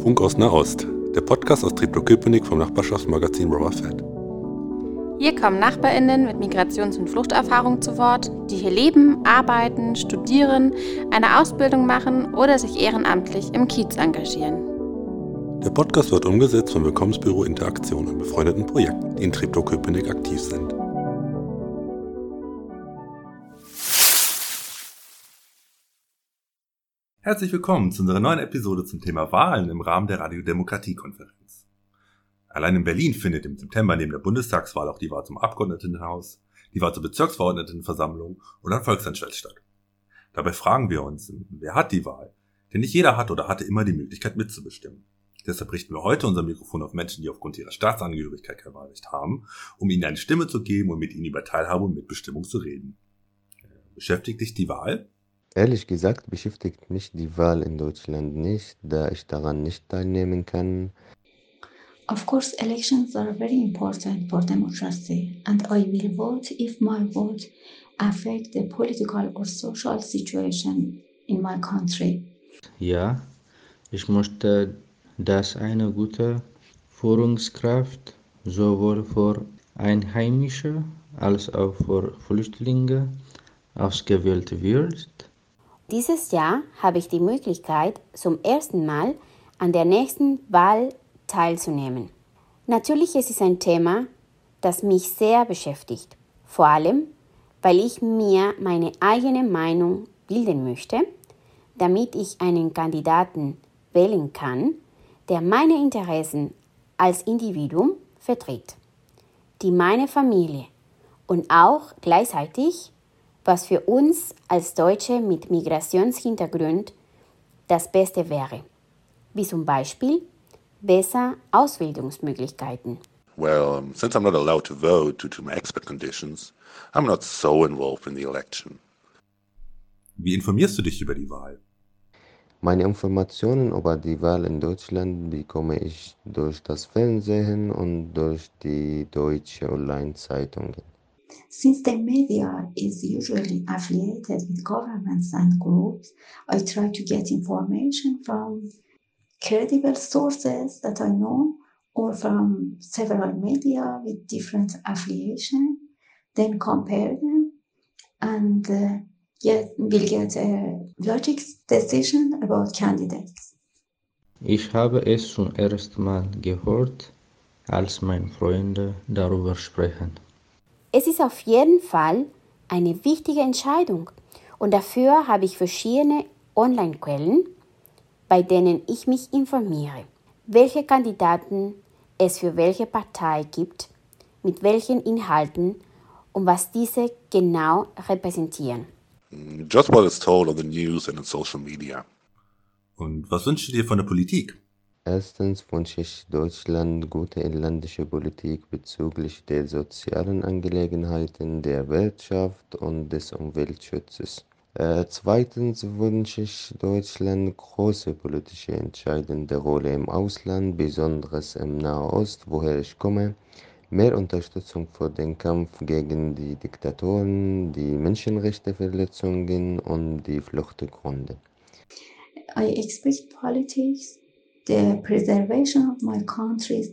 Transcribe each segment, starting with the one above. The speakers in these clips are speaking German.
Funk aus Nahost, der Podcast aus Treptow-Köpenick vom Nachbarschaftsmagazin Rubber Fat. Hier kommen NachbarInnen mit Migrations- und Fluchterfahrung zu Wort, die hier leben, arbeiten, studieren, eine Ausbildung machen oder sich ehrenamtlich im Kiez engagieren. Der Podcast wird umgesetzt vom Willkommensbüro Interaktion und befreundeten Projekten, die in Treptow-Köpenick aktiv sind. Herzlich willkommen zu unserer neuen Episode zum Thema Wahlen im Rahmen der Radiodemokratiekonferenz. Allein in Berlin findet im September neben der Bundestagswahl auch die Wahl zum Abgeordnetenhaus, die Wahl zur Bezirksverordnetenversammlung und ein Volksentscheid statt. Dabei fragen wir uns, wer hat die Wahl? Denn nicht jeder hat oder hatte immer die Möglichkeit mitzubestimmen. Deshalb richten wir heute unser Mikrofon auf Menschen, die aufgrund ihrer Staatsangehörigkeit kein Wahlrecht haben, um ihnen eine Stimme zu geben und mit ihnen über Teilhabe und Mitbestimmung zu reden. Beschäftigt dich die Wahl? Ehrlich gesagt beschäftigt mich die Wahl in Deutschland nicht, da ich daran nicht teilnehmen kann. Of course, elections are very important for democracy, and I will vote if my vote affect the political or social situation in my country. Ja, ich möchte, dass eine gute Führungskraft sowohl für Einheimische als auch für Flüchtlinge ausgewählt wird. Dieses Jahr habe ich die Möglichkeit, zum ersten Mal an der nächsten Wahl teilzunehmen. Natürlich ist es ein Thema, das mich sehr beschäftigt, vor allem weil ich mir meine eigene Meinung bilden möchte, damit ich einen Kandidaten wählen kann, der meine Interessen als Individuum vertritt, die meine Familie und auch gleichzeitig, was für uns als Deutsche mit Migrationshintergrund das Beste wäre, wie zum Beispiel besser Ausbildungsmöglichkeiten. Well, since I'm not allowed to vote due to my expert conditions, I'm not so involved in the election. Wie informierst du dich über die Wahl? Meine Informationen über die Wahl in Deutschland bekomme ich durch das Fernsehen und durch die deutsche Online-Zeitungen. Since the media is usually affiliated with governments and groups, I try to get information from credible sources that I know or from several media with different affiliation, then compare them and uh, get, will get a logic decision about candidates. Ich habe es zum ersten Mal gehört, als meine Freunde darüber sprechen. Es ist auf jeden Fall eine wichtige Entscheidung und dafür habe ich verschiedene Online-Quellen, bei denen ich mich informiere, welche Kandidaten es für welche Partei gibt, mit welchen Inhalten und was diese genau repräsentieren. Just what is told on the news and in social media. Und was wünschst du dir von der Politik? Erstens wünsche ich Deutschland gute inländische Politik bezüglich der sozialen Angelegenheiten, der Wirtschaft und des Umweltschutzes. Äh, zweitens wünsche ich Deutschland große politische entscheidende Rolle im Ausland, besonders im Nahost, woher ich komme, mehr Unterstützung für den Kampf gegen die Diktatoren, die Menschenrechtsverletzungen und die Fluchtgründe. I expect politics, the preservation of my country's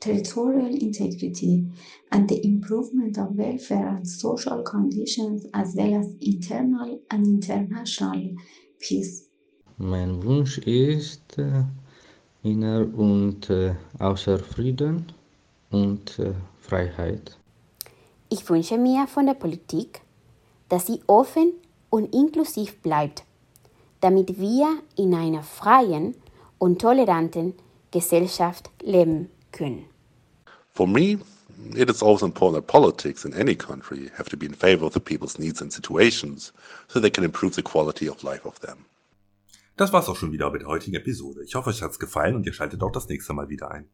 territorial integrity, and the improvement of welfare and social conditions, as well as internal and international peace. Mein Wunsch ist äh, inner und äh, außer Frieden und äh, Freiheit. Ich wünsche mir von der Politik, dass sie offen und inklusiv bleibt, damit wir in einer freien und toleranten Gesellschaft leben können. For me, it is also important that politics in any country have to be in favor of the people's needs and situations so they can improve the quality of life of them. Das war's auch schon wieder mit der heutigen Episode. Ich hoffe, euch hat's gefallen und ihr schaltet auch das nächste Mal wieder ein.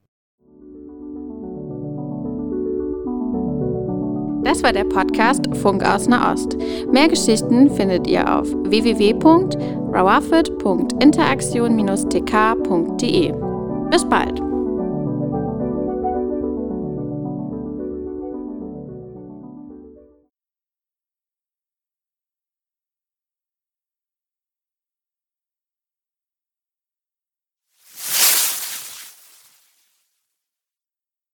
Das war der Podcast Funk aus Nahost. Mehr Geschichten findet ihr auf www.rawafit.interaktion-tk.de. Bis bald!